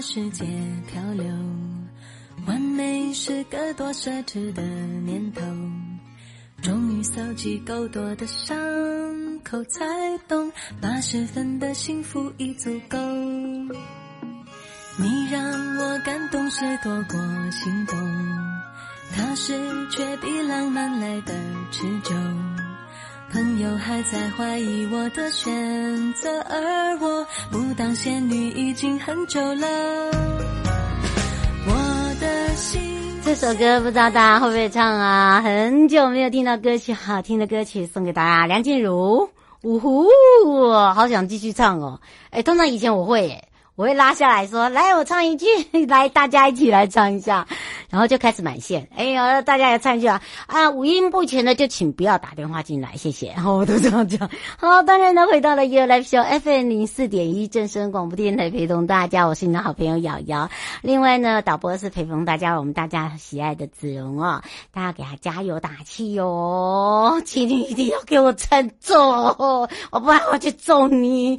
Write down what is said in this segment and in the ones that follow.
世界漂流，完美是个多奢侈的念头。终于搜集够多的伤口，才懂八十分的幸福已足够。你让我感动是多过心动，踏实却比浪漫来的持久。朋友还在怀疑我的选择，而我不当仙女已经很久了。我的心，这首歌不知道大家会不会唱啊？很久没有听到歌曲，好听的歌曲送给大家。梁静茹，呜呼，好想继续唱哦。哎，通常以前我会耶。我会拉下来说：“来，我唱一句，来，大家一起来唱一下。”然后就开始满线。哎呀，大家也唱一句啊！啊，五音不全的就请不要打电话进来，谢谢。然 后我都这样讲。好，当然呢，回到了 You Live Show FM 零四点一正声广播电台，陪同大家，我是你的好朋友瑶瑶。另外呢，导播是陪同大家，我们大家喜爱的子荣哦，大家给他加油打气哟，请你一定要给我撑住，我不然我去揍你。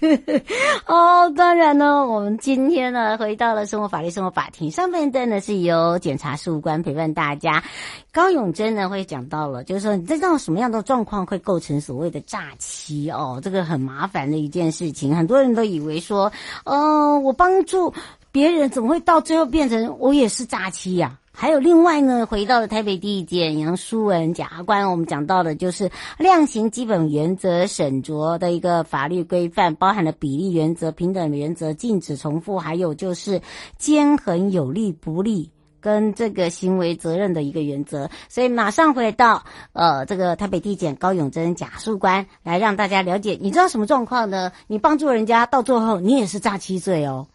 对，哦，当然。当然呢，我们今天呢回到了生活法律生活法庭上半段呢，是由检察事务官陪伴大家。高永珍呢会讲到了，就是说你知道什么样的状况会构成所谓的诈欺哦，这个很麻烦的一件事情。很多人都以为说，呃，我帮助别人，怎么会到最后变成我也是诈欺呀、还有另外呢，回到了台北地检杨淑文检察官，我们讲到的就是量刑基本原则审酌的一个法律规范，包含了比例原则、平等原则、禁止重复，还有就是兼衡有利不利跟这个行为责任的一个原则。所以马上回到呃这个台北地检高永珍检察官来让大家了解，你知道什么状况呢？你帮助人家到最后你也是诈欺罪哦。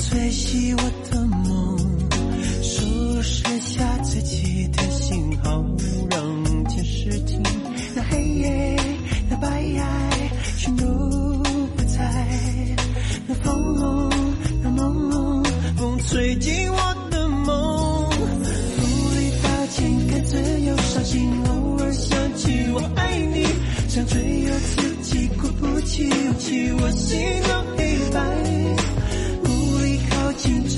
吹熄我的。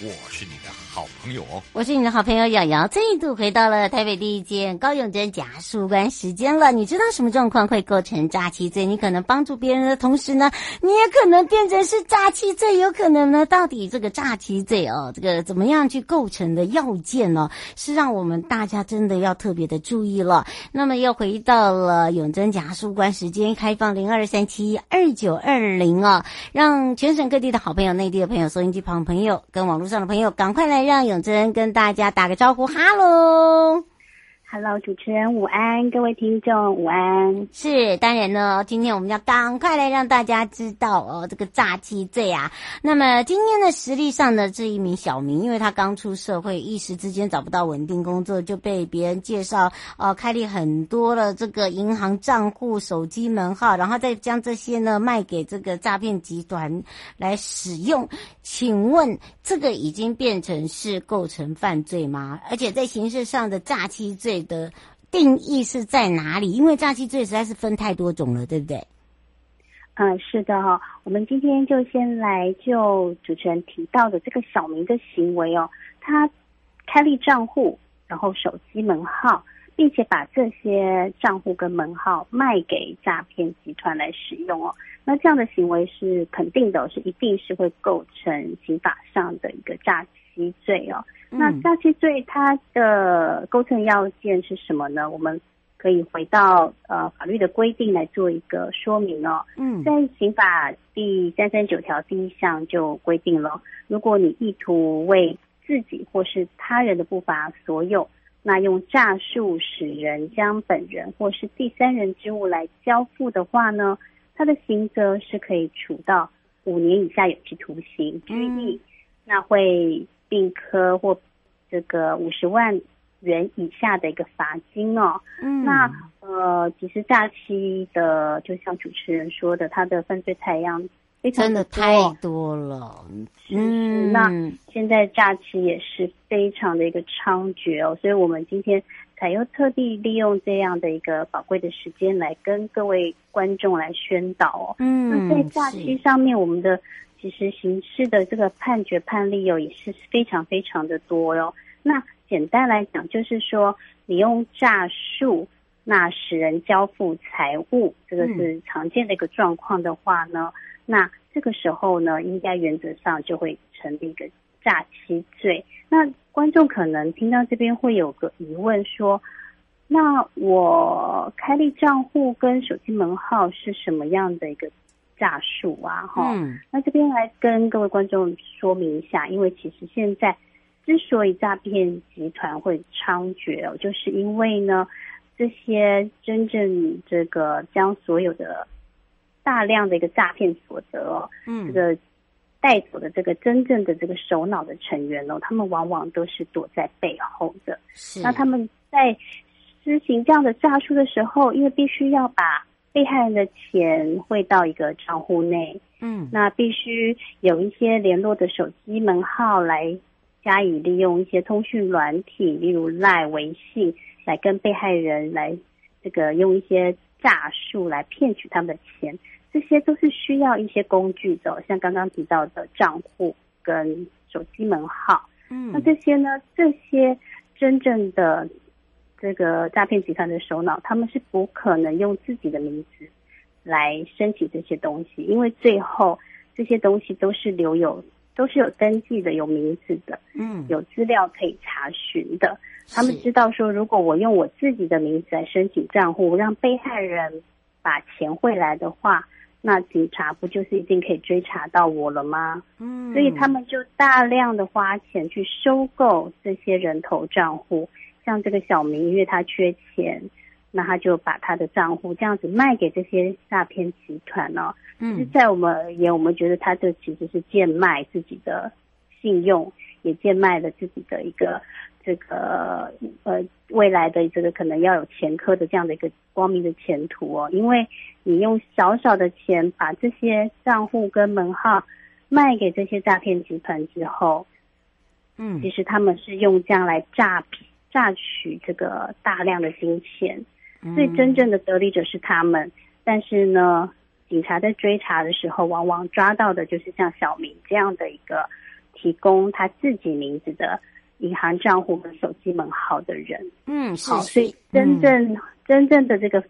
我是你的好朋友，我是你的好朋友瑶瑶，再度回到了台北第一间高永珍假书关时间了。你知道什么状况会构成诈欺罪？你可能帮助别人的同时呢，你也可能变成是诈欺罪，有可能呢？到底这个诈欺罪哦，这个怎么样去构成的要件呢？是让我们大家真的要特别的注意了。那么又回到了永贞假书关时间，开放零二三七二九二零啊，让全省各地的好朋友、内地的朋友、收音机旁朋友跟网络上的朋友，赶快来让永珍跟大家打个招呼，哈喽。Hello，主持人午安，各位听众午安。是当然呢，今天我们要赶快来让大家知道哦，这个诈欺罪啊。那么今天的实力上的这一名小明，因为他刚出社会，一时之间找不到稳定工作，就被别人介绍呃开立很多的这个银行账户、手机门号，然后再将这些呢卖给这个诈骗集团来使用。请问这个已经变成是构成犯罪吗？而且在形式上的诈欺罪的定义是在哪里？因为诈欺罪实在是分太多种了，对不对？嗯，是的哈、哦。我们今天就先来就主持人提到的这个小明的行为哦，他开立账户，然后手机门号，并且把这些账户跟门号卖给诈骗集团来使用哦。那这样的行为是肯定的，是一定是会构成刑法上的一个诈欺罪哦。那诈欺罪它的构成要件是什么呢？我们可以回到呃法律的规定来做一个说明哦。嗯，在刑法第三三九条第一项就规定了，如果你意图为自己或是他人的不法所有，那用诈术使人将本人或是第三人之物来交付的话呢，他的刑责是可以处到五年以下有期徒刑、拘役，那会。并科或这个五十万元以下的一个罚金哦。嗯，那呃，其实假期的，就像主持人说的，他的犯罪采样非常的多，真的太多了。嗯，那现在假期也是非常的一个猖獗哦，所以我们今天才又特地利用这样的一个宝贵的时间来跟各位观众来宣导哦。嗯，那在假期上面，我们的。其实刑事的这个判决判例哦，也是非常非常的多哟。那简单来讲，就是说你用诈术，那使人交付财物，这个是常见的一个状况的话呢，嗯、那这个时候呢，应该原则上就会成立一个诈欺罪。那观众可能听到这边会有个疑问说，那我开立账户跟手机门号是什么样的一个？诈术啊，哈、嗯，那这边来跟各位观众说明一下，因为其实现在之所以诈骗集团会猖獗哦，就是因为呢，这些真正这个将所有的大量的一个诈骗所得哦，嗯，这个带走的这个真正的这个首脑的成员哦，他们往往都是躲在背后的，是，那他们在施行这样的诈术的时候，因为必须要把被害人的钱汇到一个账户内，嗯，那必须有一些联络的手机门号来加以利用一些通讯软体，例如赖、微信，来跟被害人来这个用一些诈术来骗取他们的钱，这些都是需要一些工具的，像刚刚提到的账户跟手机门号，嗯，那这些呢，这些真正的。这个诈骗集团的首脑，他们是不可能用自己的名字来申请这些东西，因为最后这些东西都是留有，都是有登记的，有名字的，嗯，有资料可以查询的。他们知道说，如果我用我自己的名字来申请账户，让被害人把钱汇来的话，那警察不就是一定可以追查到我了吗？嗯，所以他们就大量的花钱去收购这些人头账户。像这个小明，因为他缺钱，那他就把他的账户这样子卖给这些诈骗集团呢、哦。嗯，在我们而言，我们觉得他这其实是贱卖自己的信用，也贱卖了自己的一个这个呃未来的这个可能要有前科的这样的一个光明的前途哦。因为你用少少的钱把这些账户跟门号卖给这些诈骗集团之后，嗯，其实他们是用这样来诈骗。诈取这个大量的金钱，所以真正的得利者是他们。但是呢，警察在追查的时候，往往抓到的就是像小明这样的一个提供他自己名字的银行账户和手机门号的人。嗯，是，好，所以真正、嗯、真正的这个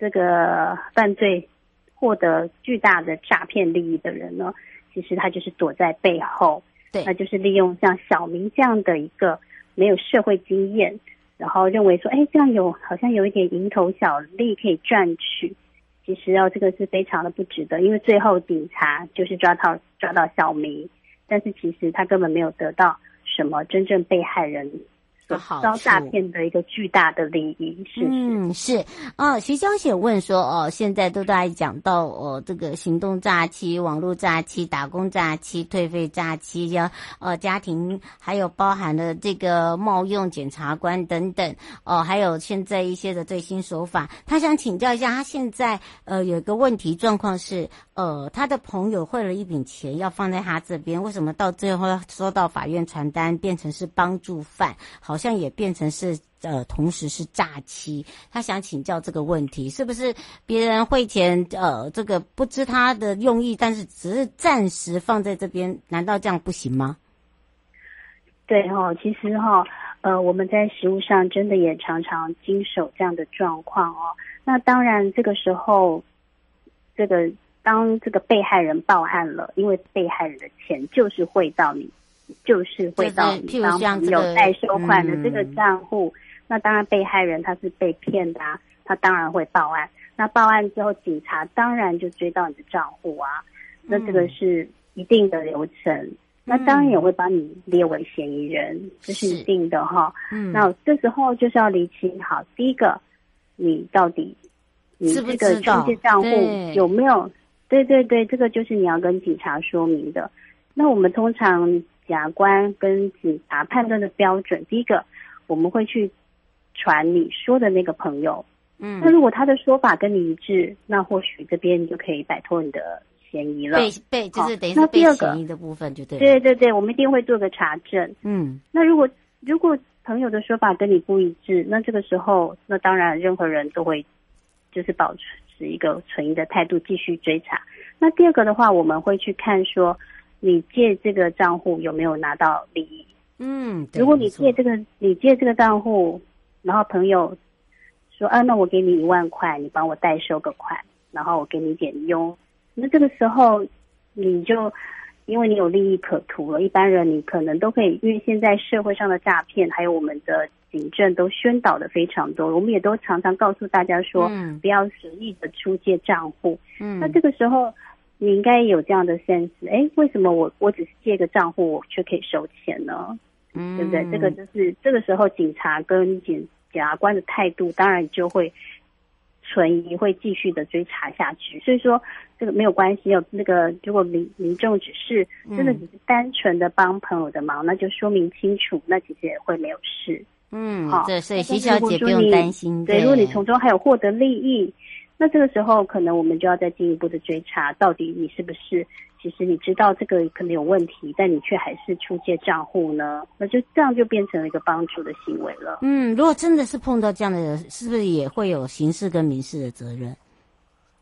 这个犯罪获得巨大的诈骗利益的人呢，其实他就是躲在背后，对，那就是利用像小明这样的一个没有社会经验，然后认为说，哎，这样有好像有一点蝇头小利可以赚取。其实哦，这个是非常的不值得，因为最后警察就是抓到抓到小明，但是其实他根本没有得到什么真正被害人。遭诈骗的一个巨大的利益，是嗯是哦。徐小姐问说哦，现在都在讲到哦，这个行动诈欺、网络诈欺、打工诈欺、退费诈欺，要呃家庭，还有包含了这个冒用检察官等等哦，还有现在一些的最新手法。他想请教一下，他现在呃有一个问题状况是呃，他的朋友汇了一笔钱要放在他这边，为什么到最后收到法院传单变成是帮助犯？好。好像也变成是呃，同时是诈欺。他想请教这个问题，是不是别人汇钱呃，这个不知他的用意，但是只是暂时放在这边，难道这样不行吗？对哈、哦，其实哈、哦，呃，我们在实务上真的也常常经手这样的状况哦。那当然，这个时候，这个当这个被害人报案了，因为被害人的钱就是汇到你。就是会到你当朋友代收款的这个账户，嗯，那当然被害人他是被骗的啊，他当然会报案。那报案之后，警察当然就追到你的账户啊，那这个是一定的流程。嗯，那当然也会把你列为嫌疑人，这是一定的哈。嗯，那这时候就是要厘清好，第一个，你到底你这个中介账户有没有？对对对，这个就是你要跟警察说明的。那我们通常。检察官跟警察判断的标准，第一个我们会去传你说的那个朋友，嗯，那如果他的说法跟你一致，那或许这边你就可以摆脱你的嫌疑了。被被就是等于是被嫌疑的部分就对。对对对，我们一定会做个查证。嗯，那如果如果朋友的说法跟你不一致，那这个时候，那当然任何人都会就是保持一个存疑的态度继续追查。那第二个的话，我们会去看说。你借这个账户有没有拿到利益？嗯，如果你借这个，你借这个账户，然后朋友说啊，那我给你一万块，你帮我代收个款，然后我给你点佣，那这个时候你就因为你有利益可图了。一般人你可能都可以，因为现在社会上的诈骗还有我们的警政都宣导的非常多，我们也都常常告诉大家说，嗯，不要随意的出借账户。嗯，那这个时候。你应该有这样的 sense，哎，为什么我我只是借个账户，我却可以收钱呢？嗯，对不对？这个就是这个时候警察跟检检察官的态度，当然就会存疑，会继续的追查下去。所以说这个没有关系，有那个如果民民众只是真的只是单纯的帮朋友的忙，嗯，那就说明清楚，那其实也会没有事。嗯，好，对，所以徐小姐不用担心。对，如果你从中还有获得利益。那这个时候，可能我们就要再进一步的追查，到底你是不是其实你知道这个可能有问题，但你却还是出借账户呢？那就这样就变成了一个帮助的行为了。嗯，如果真的是碰到这样的人，是不是也会有刑事跟民事的责任？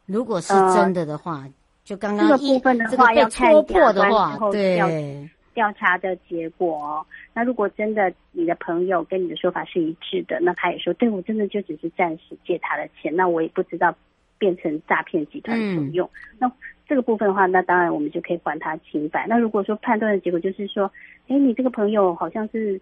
如果是真的的话，呃、就刚刚这个部分的话，要戳破的话，对。调查的结果哦，那如果真的你的朋友跟你的说法是一致的，那他也说，对，我真的就只是暂时借他的钱，那我也不知道变成诈骗集团所用。嗯。那这个部分的话，那当然我们就可以还他清白。那如果说判断的结果就是说，哎，你这个朋友好像是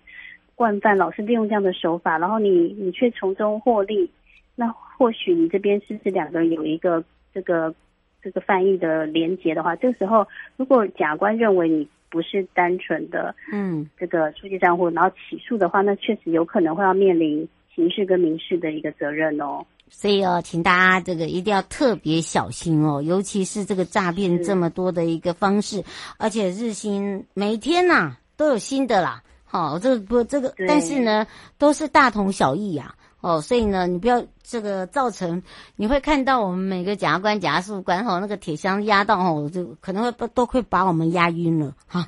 惯犯，老是利用这样的手法，然后你你却从中获利，那或许你这边是不是两个人有一个这个这个犯意的连结的话，这个时候如果检察官认为你。不是单纯的，嗯，这个出借账户，然后起诉的话，那确实有可能会要面临刑事跟民事的一个责任哦。所以哦，请大家这个一定要特别小心哦，尤其是这个诈骗这么多的一个方式，而且日新每天呐、啊、都有新的啦。好、哦，这个不这个，但是呢，都是大同小异呀、啊。哦，所以呢，你不要这个造成，你会看到我们每个检察官、检察事官哈，那个铁箱压到哦，就可能会都都会把我们压晕了。哈，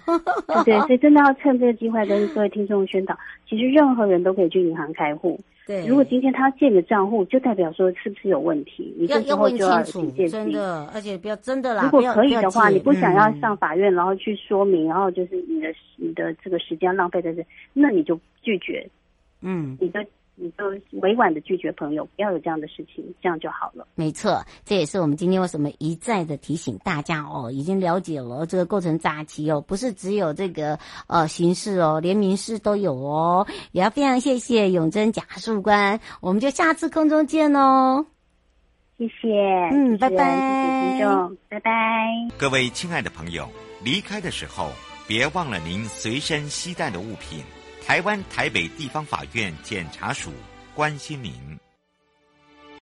对，所以真的要趁这个机会跟各位听众宣导，其实任何人都可以去银行开户。对，如果今天他借个账户，就代表说是不是有问题？你这时候就要警戒，真的，而且不要真的啦。如果可以的话，你不想要上法院，然后去说明，然后就是你的你的这个时间浪费在这，那你就拒绝。嗯，你的。你就委婉的拒绝朋友，不要有这样的事情，这样就好了。没错，这也是我们今天为什么一再的提醒大家哦，已经了解了这个构成诈欺哦，不是只有这个呃刑事哦，连民事都有哦。也要非常谢谢永贞假树官，我们就下次空中见哦。谢谢，嗯，拜拜，谢谢听众，拜拜。各位亲爱的朋友，离开的时候别忘了您随身携带的物品。台湾台北地方法院检察署关心民。